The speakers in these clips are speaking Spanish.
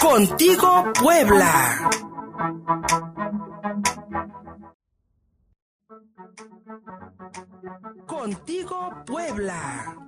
Contigo Puebla. Contigo Puebla.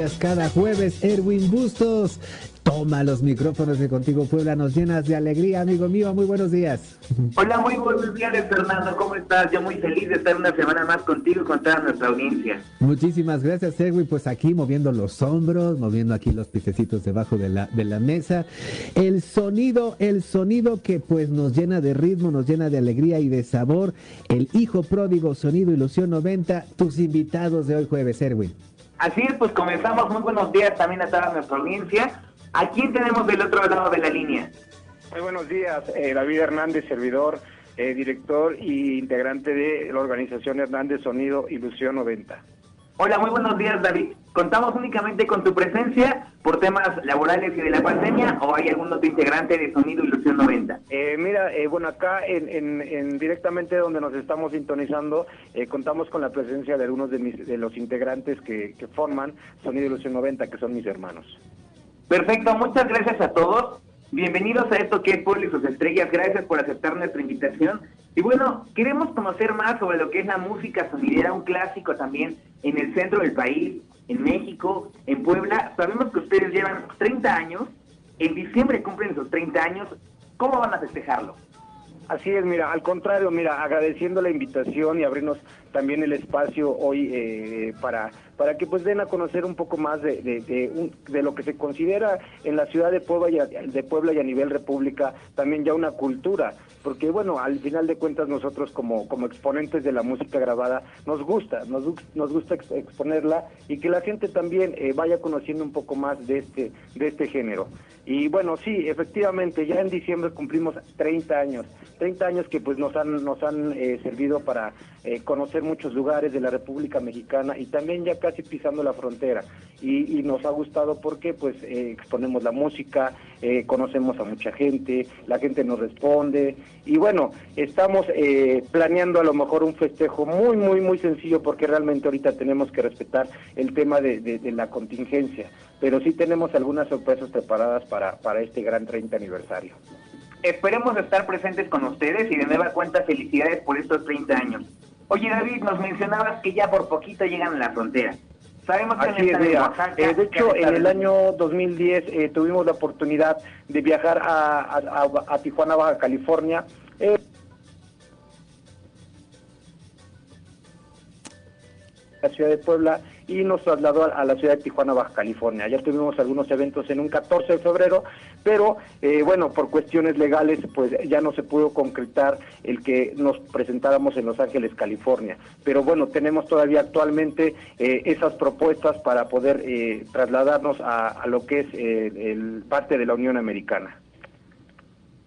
Estrellas cada jueves. Erwin Bustos toma los micrófonos de Contigo Puebla, nos llenas de alegría, amigo mío. Muy buenos días. Hola, muy buenos días, Fernando. ¿Cómo estás? Yo muy feliz de estar una semana más contigo y con toda nuestra audiencia. Muchísimas gracias, Erwin. Pues aquí moviendo los hombros, moviendo aquí los picecitos debajo de la, de la mesa. El sonido, el sonido que pues nos llena de ritmo, nos llena de alegría y de sabor. El hijo pródigo, sonido Ilusión 90. Tus invitados de hoy jueves, Erwin. Así es, pues comenzamos. Muy buenos días también a toda nuestra audiencia. ¿A quién tenemos del otro lado de la línea? Muy buenos días, eh, David Hernández, servidor, eh, director y integrante de la organización Hernández Sonido Ilusión 90. Hola, muy buenos días, David. ¿Contamos únicamente con tu presencia por temas laborales y de la pandemia o hay algún otro integrante de Sonido Ilusión 90? Eh, mira, eh, bueno, acá en, directamente donde nos estamos sintonizando, eh, contamos con la presencia de algunos de, mis, de los integrantes que, que forman Sonido Ilusión 90, que son mis hermanos. Perfecto, muchas gracias a todos. Bienvenidos a esto que es Pueblo y sus estrellas. Gracias por aceptar nuestra invitación. Y bueno, queremos conocer más sobre lo que es la música sonidera, un clásico también en el centro del país, en México, en Puebla. Sabemos que ustedes llevan 30 años. En diciembre cumplen sus 30 años. ¿Cómo van a festejarlo? Así es, mira, al contrario, mira, agradeciendo la invitación y abrirnos también el espacio hoy eh, para para que pues den a conocer un poco más de, de, lo que se considera en la ciudad de Puebla, y de Puebla y a nivel república también ya una cultura, porque bueno, al final de cuentas nosotros como, como exponentes de la música grabada nos gusta, nos, nos gusta exponerla y que la gente también eh, vaya conociendo un poco más de este, de este género. Y bueno, sí, efectivamente, ya en diciembre cumplimos 30 años, 30 años que pues nos han, nos han eh, servido para eh, conocer muchos lugares de la República Mexicana y también ya pisando la frontera. Y, nos ha gustado porque pues eh, exponemos la música, eh, conocemos a mucha gente, la gente nos responde y bueno, estamos planeando a lo mejor un festejo muy, muy, muy sencillo porque realmente ahorita tenemos que respetar el tema de, de, la contingencia, pero sí tenemos algunas sorpresas preparadas para, para este gran 30 aniversario. Esperemos estar presentes con ustedes y de nueva cuenta felicidades por estos 30 años. Oye, David, nos mencionabas que ya por poquito llegan a la frontera. Sabemos que Así en eh, de hecho, en el año 2010 eh, tuvimos la oportunidad de viajar a, Tijuana, Baja California. Eh, la ciudad de Puebla y nos trasladó a, la ciudad de Tijuana, Baja California. Ya tuvimos algunos eventos en un 14 de febrero, pero eh, bueno, por cuestiones legales, pues ya no se pudo concretar el que nos presentáramos en Los Ángeles, California. Pero bueno, tenemos todavía actualmente eh, esas propuestas para poder eh, trasladarnos a, lo que es el parte de la Unión Americana.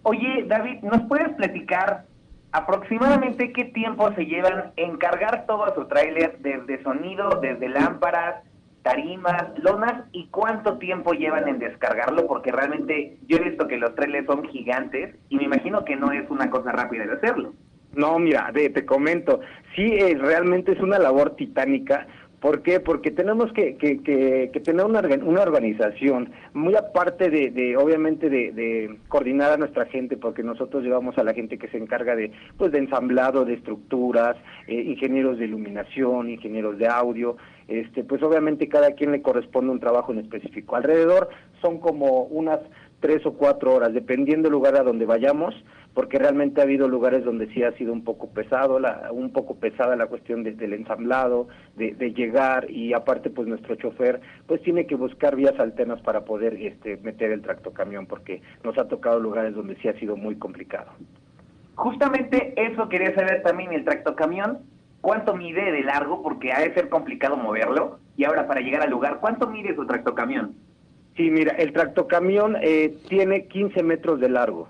Oye, David, ¿nos puedes platicar aproximadamente qué tiempo se llevan en cargar todo su tráiler desde sonido, desde lámparas, tarimas, lonas y cuánto tiempo llevan en descargarlo porque realmente yo he visto que los trailers son gigantes y me imagino que no es una cosa rápida de hacerlo. No, mira, te comento, sí, eh, realmente es una labor titánica ¿Por qué? Porque tenemos que, que, que, tener una, organización, muy aparte de, de obviamente, de, coordinar a nuestra gente, porque nosotros llevamos a la gente que se encarga de, pues, de ensamblado de estructuras, eh, ingenieros de iluminación, ingenieros de audio, este, pues obviamente cada quien le corresponde un trabajo en específico. Alrededor son como unas tres o cuatro horas, dependiendo del lugar a donde vayamos, porque realmente ha habido lugares donde sí ha sido un poco pesado, la, un poco pesada la cuestión del ensamblado, de, de, llegar y aparte pues nuestro chofer pues tiene que buscar vías alternas para poder este, meter el tractocamión porque nos ha tocado lugares donde sí ha sido muy complicado. Justamente eso quería saber también el tractocamión, cuánto mide de largo porque ha de ser complicado moverlo y ahora para llegar al lugar, ¿cuánto mide su tractocamión? Sí, mira, el tractocamión eh, tiene 15 metros de largo.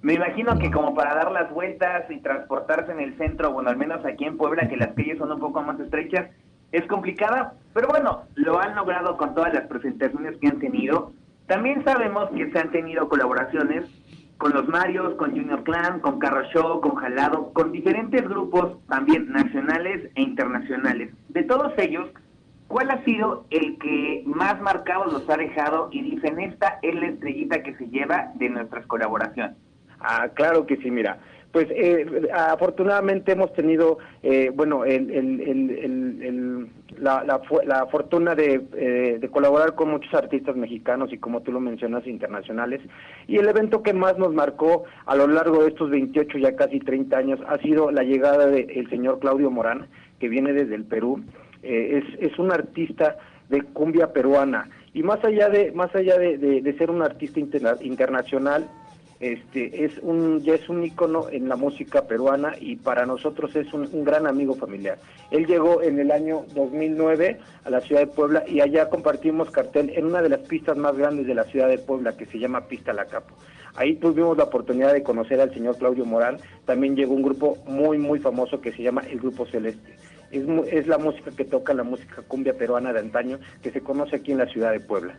Me imagino que como para dar las vueltas y transportarse en el centro, bueno, al menos aquí en Puebla, que las calles son un poco más estrechas, es complicada, pero bueno, lo han logrado con todas las presentaciones que han tenido. También sabemos que se han tenido colaboraciones con los Marios, con Junior Clan, con Carro Show, con Jalado, con diferentes grupos también nacionales e internacionales. De todos ellos, ¿cuál ha sido el que más marcados los ha dejado y dicen esta es la estrellita que se lleva de nuestras colaboraciones? Ah, claro que sí, mira. Pues eh, afortunadamente hemos tenido, eh, bueno, el, el, el, la, la, la, fortuna de, eh, de, colaborar con muchos artistas mexicanos y como tú lo mencionas, internacionales. Y el evento que más nos marcó a lo largo de estos 28, ya casi 30 años, ha sido la llegada del señor Claudio Morán, que viene desde el Perú. Es, es un artista de cumbia peruana y más allá de más allá de, de, ser un artista interna internacional este es un ya es un ícono en la música peruana y para nosotros es un, un, gran amigo familiar. Él llegó en el año 2009 a la ciudad de Puebla y allá compartimos cartel en una de las pistas más grandes de la ciudad de Puebla que se llama Pista La Capo. Ahí tuvimos la oportunidad de conocer al señor Claudio Morán. También llegó un grupo muy muy famoso que se llama el Grupo Celeste. Es, es la música que toca la música cumbia peruana de antaño que se conoce aquí en la ciudad de Puebla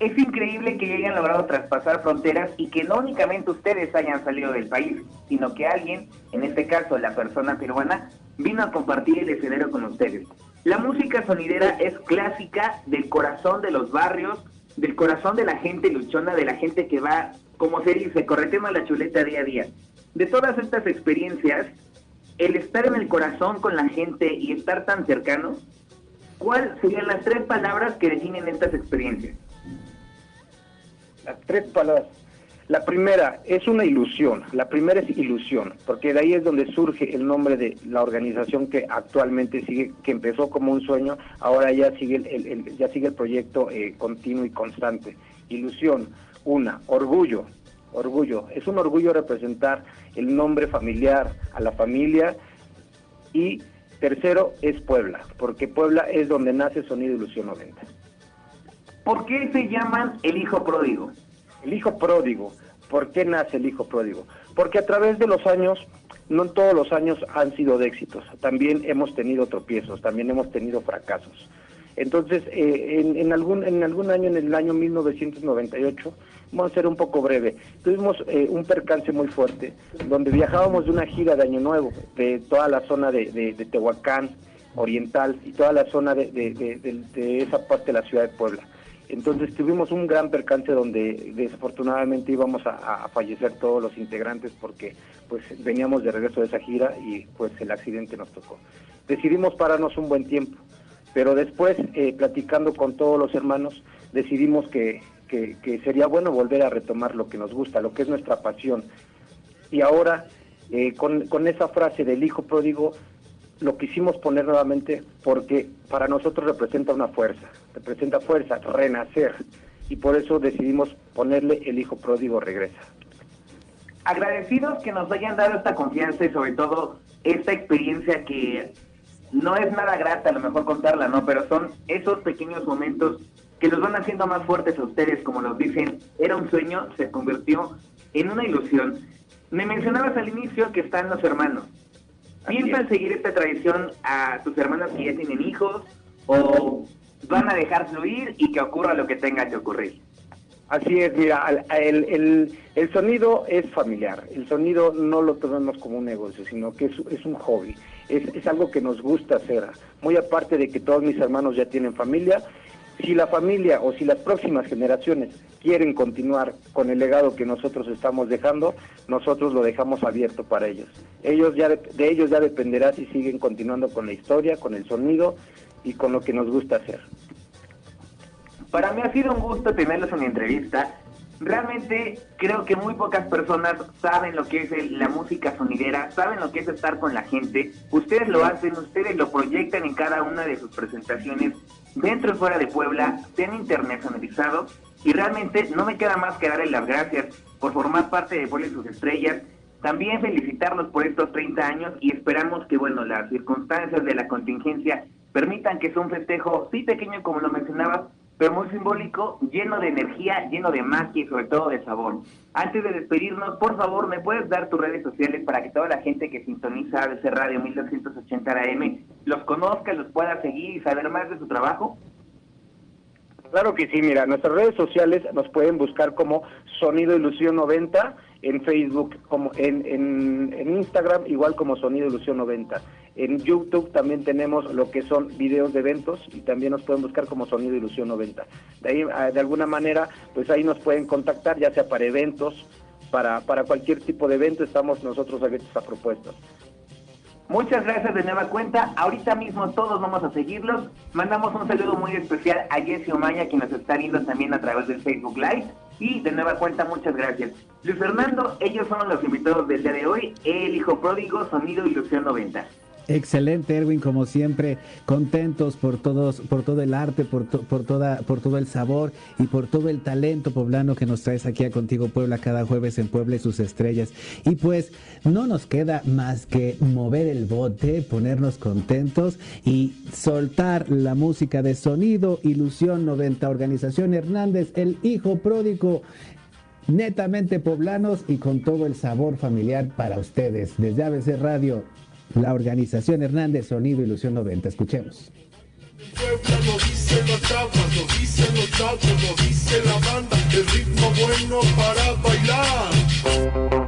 es increíble que hayan logrado traspasar fronteras y que no únicamente ustedes hayan salido del país, sino que alguien, en este caso la persona peruana, vino a compartir el escenario con ustedes. La música sonidera es clásica del corazón de los barrios, del corazón de la gente luchona, de la gente que va, como se dice, correteando la chuleta día a día. De todas estas experiencias, el estar en el corazón con la gente y estar tan cercano, ¿cuáles serían las tres palabras que definen estas experiencias? Las tres palabras. La primera es una ilusión, la primera es ilusión, porque de ahí es donde surge el nombre de la organización que actualmente sigue, que empezó como un sueño, ahora ya sigue el, el, el ya sigue el proyecto eh, continuo y constante. Ilusión, una, orgullo, orgullo, es un orgullo representar el nombre familiar a la familia y tercero es Puebla, porque Puebla es donde nace Sonido Ilusión 90. ¿Por qué se llaman el hijo pródigo? El hijo pródigo. ¿Por qué nace el hijo pródigo? Porque a través de los años, no en todos los años han sido de éxitos. También hemos tenido tropiezos, también hemos tenido fracasos. Entonces, eh, en, en, algún, en algún año, en el año 1998, vamos a ser un poco breve, tuvimos eh, un percance muy fuerte, donde viajábamos de una gira de Año Nuevo, de toda la zona de, Tehuacán, Oriental, y toda la zona de, de esa parte de la ciudad de Puebla. Entonces tuvimos un gran percance donde desafortunadamente íbamos a, a, fallecer todos los integrantes porque pues veníamos de regreso de esa gira y pues el accidente nos tocó. Decidimos pararnos un buen tiempo, pero después eh, platicando con todos los hermanos decidimos que, que, sería bueno volver a retomar lo que nos gusta, lo que es nuestra pasión. Y ahora eh, con, con esa frase del hijo pródigo lo quisimos poner nuevamente porque para nosotros representa una fuerza, representa fuerza, renacer, y por eso decidimos ponerle el hijo pródigo regresa. Agradecidos que nos hayan dado esta confianza y sobre todo esta experiencia que no es nada grata a lo mejor contarla, ¿no? Pero son esos pequeños momentos que los van haciendo más fuertes a ustedes, como nos dicen, era un sueño, se convirtió en una ilusión. Me mencionabas al inicio que están los hermanos. ¿Piensan seguir esta tradición a tus hermanas que ya tienen hijos o van a dejar fluir y que ocurra lo que tenga que ocurrir? Así es, mira, el, el, el, sonido es familiar, el sonido no lo tomemos como un negocio, sino que es, es un hobby, es, es, algo que nos gusta hacer, muy aparte de que todos mis hermanos ya tienen familia, si la familia o si las próximas generaciones quieren continuar con el legado que nosotros estamos dejando, nosotros lo dejamos abierto para ellos. Ellos ya de ellos ya dependerá si siguen continuando con la historia, con el sonido y con lo que nos gusta hacer. Para mí ha sido un gusto tenerlos en entrevista. Realmente creo que muy pocas personas saben lo que es la música sonidera, saben lo que es estar con la gente. Ustedes lo hacen, ustedes lo proyectan en cada una de sus presentaciones dentro y fuera de Puebla, se han internacionalizado y realmente no me queda más que darles las gracias por formar parte de Puebla y sus estrellas. También felicitarlos por estos 30 años y esperamos que, bueno, las circunstancias de la contingencia permitan que sea un festejo, sí pequeño como lo mencionabas, pero muy simbólico, lleno de energía, lleno de magia y sobre todo de sabor. Antes de despedirnos, por favor, ¿me puedes dar tus redes sociales para que toda la gente que sintoniza ABC Radio 1280 AM los conozca, los pueda seguir y saber más de su trabajo? Claro que sí, mira, nuestras redes sociales nos pueden buscar como Sonido Ilusión 90, en Facebook, como en, en, Instagram, igual como Sonido Ilusión 90. En YouTube también tenemos lo que son videos de eventos y también nos pueden buscar como Sonido Ilusión 90. De ahí, ah, de alguna manera, pues ahí nos pueden contactar, ya sea para eventos, para, para cualquier tipo de evento, estamos nosotros abiertos a propuestas. Muchas gracias de nueva cuenta. Ahorita mismo todos vamos a seguirlos. Mandamos un saludo muy especial a Jesse Omaña, quien nos está viendo también a través del Facebook Live. Y de nueva cuenta, muchas gracias. Luis Fernando, ellos son los invitados del día de hoy. El hijo pródigo, sonido Ilusión 90. Excelente, Erwin, como siempre, contentos por todos, por todo el arte, por, toda, por todo el sabor y por todo el talento poblano que nos traes aquí a Contigo Puebla cada jueves en Puebla y sus estrellas. Y pues no nos queda más que mover el bote, ponernos contentos y soltar la música de sonido, Ilusión 90, Organización Hernández, el hijo pródigo netamente poblanos y con todo el sabor familiar para ustedes. Desde ABC Radio la organización Hernández Sonido Ilusión 90. Escuchemos. Puebla lo dice la chapa, lo dice los chavos, lo dice la banda, el ritmo bueno para bailar.